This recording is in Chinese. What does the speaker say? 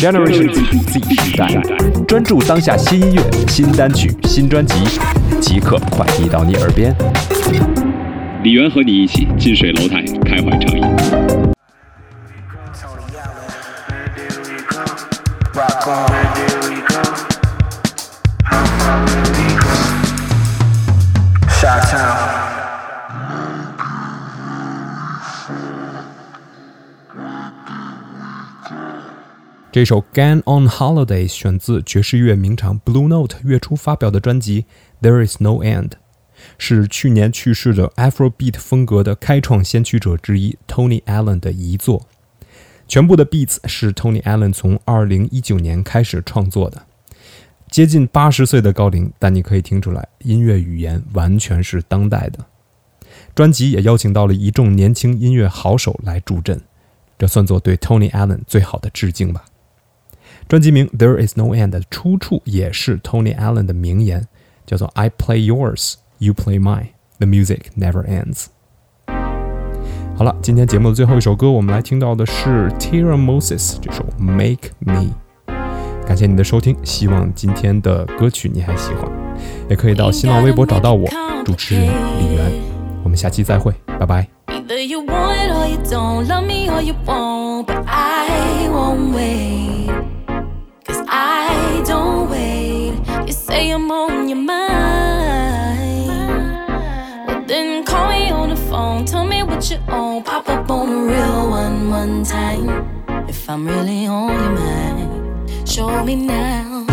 Generation Z 时代，专注当下新音乐、新单曲、新专辑，即刻快递到你耳边。李源和你一起近水楼台，开怀畅饮。这首《Gone on Holiday》选自爵士乐名厂 Blue Note 月初发表的专辑《There Is No End》，是去年去世的 Afrobeat 风格的开创先驱者之一 Tony Allen 的遗作。全部的 beats 是 Tony Allen 从2019年开始创作的。接近八十岁的高龄，但你可以听出来，音乐语言完全是当代的。专辑也邀请到了一众年轻音乐好手来助阵，这算作对 Tony Allen 最好的致敬吧。专辑名《There Is No End》的出处也是 Tony Allen 的名言，叫做 "I play yours, you play mine, the music never ends." 好了，今天节目的最后一首歌，我们来听到的是 Tira Moses 这首《Make Me》。感谢你的收听，希望今天的歌曲你还喜欢，也可以到新浪微博找到我，主持人李源。我们下期再会，拜拜。Say I'm on your mind. Well, then call me on the phone. Tell me what you own. Pop up on a real one one time. If I'm really on your mind, show me now.